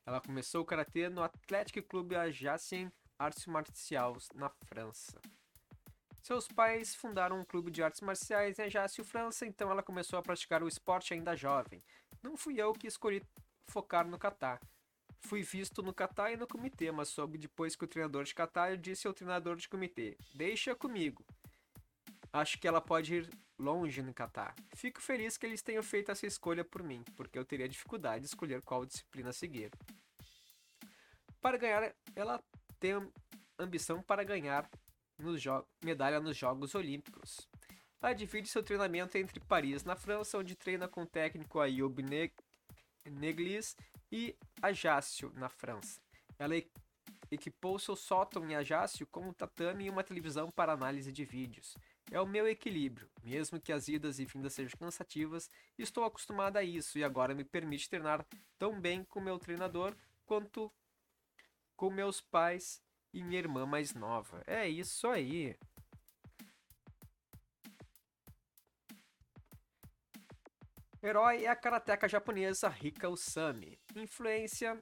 Ela começou o karatê no Athletic Club Ajaccio Arts Martiaux, na França. Seus pais fundaram um clube de artes marciais em Ajaccio, França, então ela começou a praticar o esporte ainda jovem. Não fui eu que escolhi focar no kata. Fui visto no kata e no comitê, mas soube depois que o treinador de kata disse ao treinador de comitê: Deixa comigo. Acho que ela pode ir longe no kata. Fico feliz que eles tenham feito essa escolha por mim, porque eu teria dificuldade de escolher qual disciplina seguir. Para ganhar, ela tem ambição para ganhar nos medalha nos Jogos Olímpicos. Ela divide seu treinamento entre Paris, na França, onde treina com o técnico Ayoub Neglis, e Ajaccio, na França. Ela equipou seu sótão em Ajaccio com um tatame e uma televisão para análise de vídeos. É o meu equilíbrio, mesmo que as idas e vindas sejam cansativas, estou acostumada a isso e agora me permite treinar tão bem com meu treinador quanto com meus pais e minha irmã mais nova. É isso aí. Herói é a karateca japonesa Rika Usami. Influência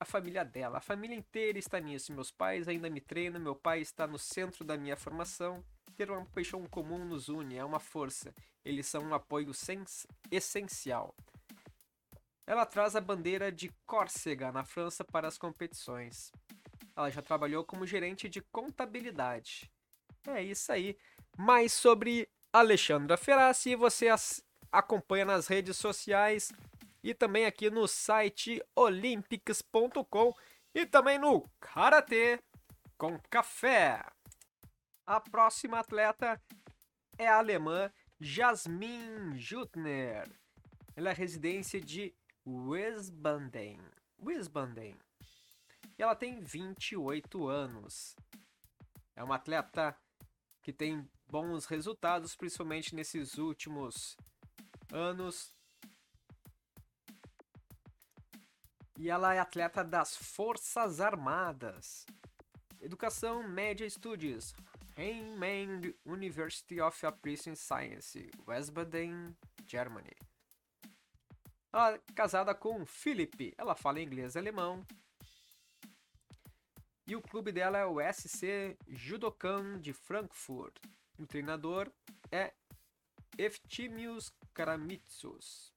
a família dela. A família inteira está nisso. Meus pais ainda me treinam, meu pai está no centro da minha formação. Ter uma paixão comum nos une, é uma força. Eles são um apoio essencial. Ela traz a bandeira de Córcega na França para as competições. Ela já trabalhou como gerente de contabilidade. É isso aí. Mais sobre Alexandra Ferrassi você acompanha nas redes sociais e também aqui no site olympics.com e também no Karatê com Café. A próxima atleta é a alemã Jasmin Jutner. Ela é residência de Wiesbaden. Wiesbaden e ela tem 28 anos. É uma atleta que tem bons resultados, principalmente nesses últimos anos. E ela é atleta das Forças Armadas. Educação Média Studies. Heimann University of Applied Science, Wiesbaden, Germany. Ela é casada com Philip. Ela fala inglês e alemão. E o clube dela é o SC Judokan de Frankfurt. O treinador é Eftimius Karamitsos.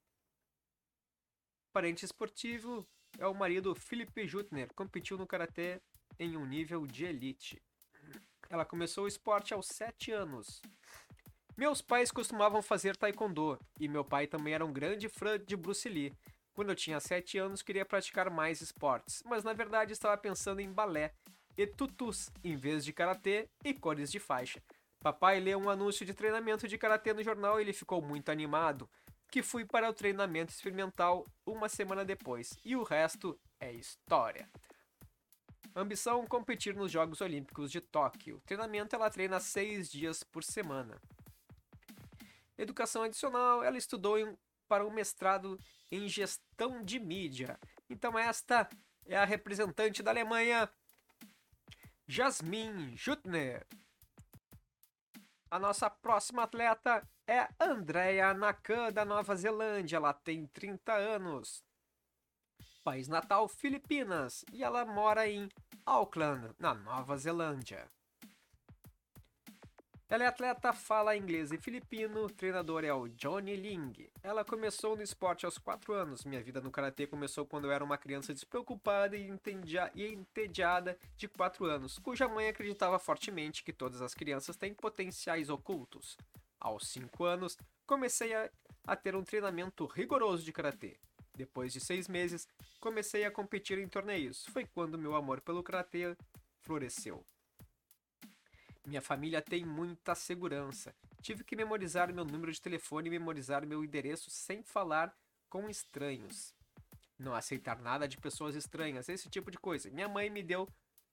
Parente esportivo é o marido Felipe Jutner, competiu no karatê em um nível de elite. Ela começou o esporte aos 7 anos. Meus pais costumavam fazer taekwondo e meu pai também era um grande fã de Bruce Lee. Quando eu tinha 7 anos, queria praticar mais esportes, mas na verdade estava pensando em balé e tutus em vez de karatê e cores de faixa. Papai leu um anúncio de treinamento de karatê no jornal e ele ficou muito animado. que fui para o treinamento experimental uma semana depois, e o resto é história. Ambição competir nos Jogos Olímpicos de Tóquio. Treinamento ela treina seis dias por semana. Educação adicional, ela estudou em, para um mestrado em gestão de mídia. Então esta é a representante da Alemanha, Jasmin Jutner. A nossa próxima atleta é Andrea Nakan, da Nova Zelândia. Ela tem 30 anos. País natal, Filipinas. E ela mora em Auckland, na Nova Zelândia. É atleta, fala inglês e filipino, o treinador é o Johnny Ling. Ela começou no esporte aos 4 anos. Minha vida no karatê começou quando eu era uma criança despreocupada e, e entediada de 4 anos, cuja mãe acreditava fortemente que todas as crianças têm potenciais ocultos. Aos 5 anos, comecei a, a ter um treinamento rigoroso de karatê. Depois de seis meses, comecei a competir em torneios. Foi quando meu amor pelo karatê floresceu. Minha família tem muita segurança. Tive que memorizar meu número de telefone e memorizar meu endereço sem falar com estranhos. Não aceitar nada de pessoas estranhas, esse tipo de coisa. Minha mãe me deu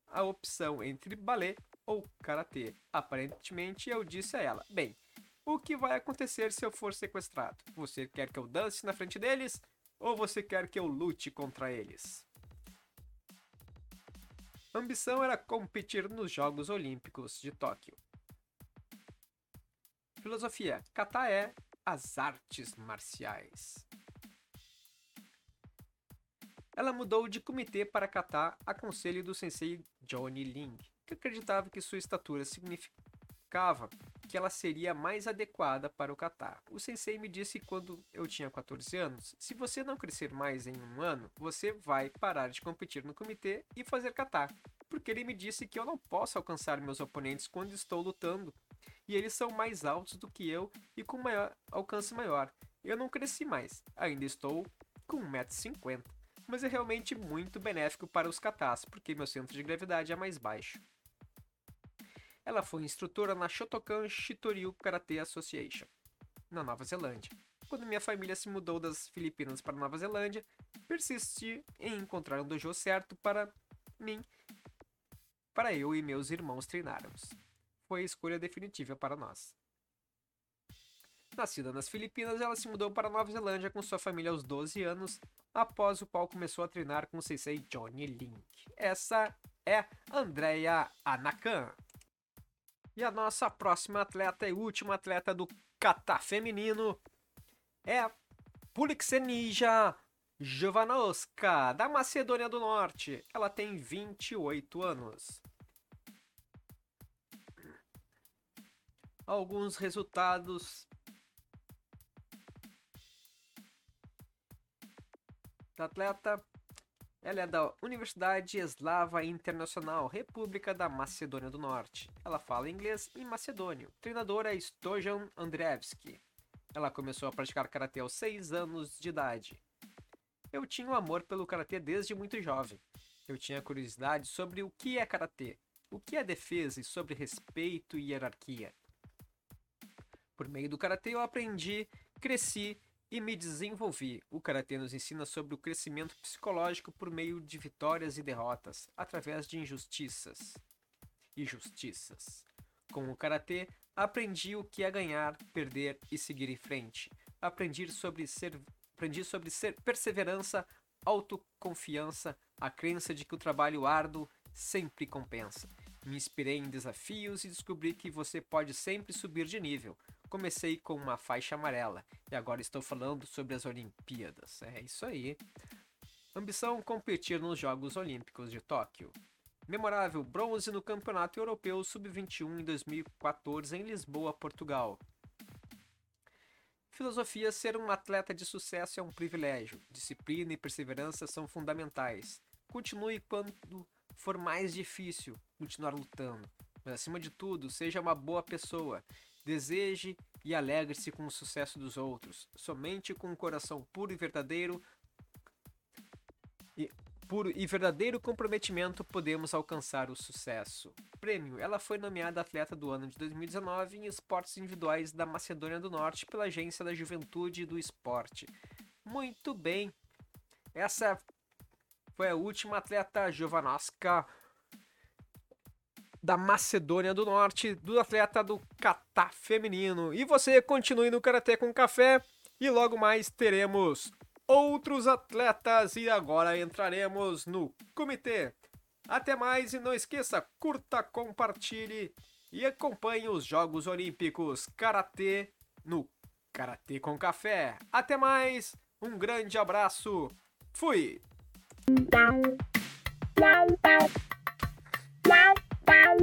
a opção entre balé ou karatê. Aparentemente, eu disse a ela: Bem, o que vai acontecer se eu for sequestrado? Você quer que eu dance na frente deles? Ou você quer que eu lute contra eles? A ambição era competir nos Jogos Olímpicos de Tóquio. Filosofia: Kata é as artes marciais. Ela mudou de comitê para kata a conselho do sensei Johnny Ling, que acreditava que sua estatura significava que ela seria mais adequada para o kata. O sensei me disse quando eu tinha 14 anos: se você não crescer mais em um ano, você vai parar de competir no comitê e fazer kata. Porque ele me disse que eu não posso alcançar meus oponentes quando estou lutando. E eles são mais altos do que eu e com maior alcance maior. Eu não cresci mais, ainda estou com 1,50m. Mas é realmente muito benéfico para os katas, porque meu centro de gravidade é mais baixo. Ela foi instrutora na Shotokan Shitoryu Karate Association, na Nova Zelândia. Quando minha família se mudou das Filipinas para Nova Zelândia, persisti em encontrar um dojo certo para mim, para eu e meus irmãos treinarmos. Foi a escolha definitiva para nós. Nascida nas Filipinas, ela se mudou para Nova Zelândia com sua família aos 12 anos, após o qual começou a treinar com o sensei Johnny Link. Essa é Andrea Anakan. E a nossa próxima atleta e última atleta do kata feminino é Pulixenija Jovanovska, da Macedônia do Norte. Ela tem 28 anos. Alguns resultados da atleta ela é da Universidade Eslava Internacional, República da Macedônia do Norte. Ela fala inglês e macedônio. Treinadora é Stojan Andreevski. Ela começou a praticar karatê aos 6 anos de idade. Eu tinha um amor pelo karatê desde muito jovem. Eu tinha curiosidade sobre o que é karatê, o que é defesa e sobre respeito e hierarquia. Por meio do karatê eu aprendi, cresci e me desenvolvi. O karatê nos ensina sobre o crescimento psicológico por meio de vitórias e derrotas, através de injustiças e justiças. Com o karatê, aprendi o que é ganhar, perder e seguir em frente. Aprendi sobre ser, aprendi sobre ser perseverança, autoconfiança, a crença de que o trabalho árduo sempre compensa. Me inspirei em desafios e descobri que você pode sempre subir de nível. Comecei com uma faixa amarela e agora estou falando sobre as Olimpíadas. É isso aí. Ambição competir nos Jogos Olímpicos de Tóquio. Memorável bronze no Campeonato Europeu Sub-21 em 2014 em Lisboa, Portugal. Filosofia: ser um atleta de sucesso é um privilégio. Disciplina e perseverança são fundamentais. Continue quando for mais difícil continuar lutando. Mas acima de tudo, seja uma boa pessoa. Deseje e alegre-se com o sucesso dos outros. Somente com um coração puro e verdadeiro e puro e verdadeiro comprometimento podemos alcançar o sucesso. Prêmio. Ela foi nomeada atleta do ano de 2019 em esportes individuais da Macedônia do Norte pela Agência da Juventude do Esporte. Muito bem. Essa foi a última atleta Jovanovska da Macedônia do Norte, do atleta do kata feminino. E você continue no Karatê com Café e logo mais teremos outros atletas e agora entraremos no comitê. Até mais e não esqueça, curta, compartilhe e acompanhe os Jogos Olímpicos Karatê no Karatê com Café. Até mais, um grande abraço, fui! Bye.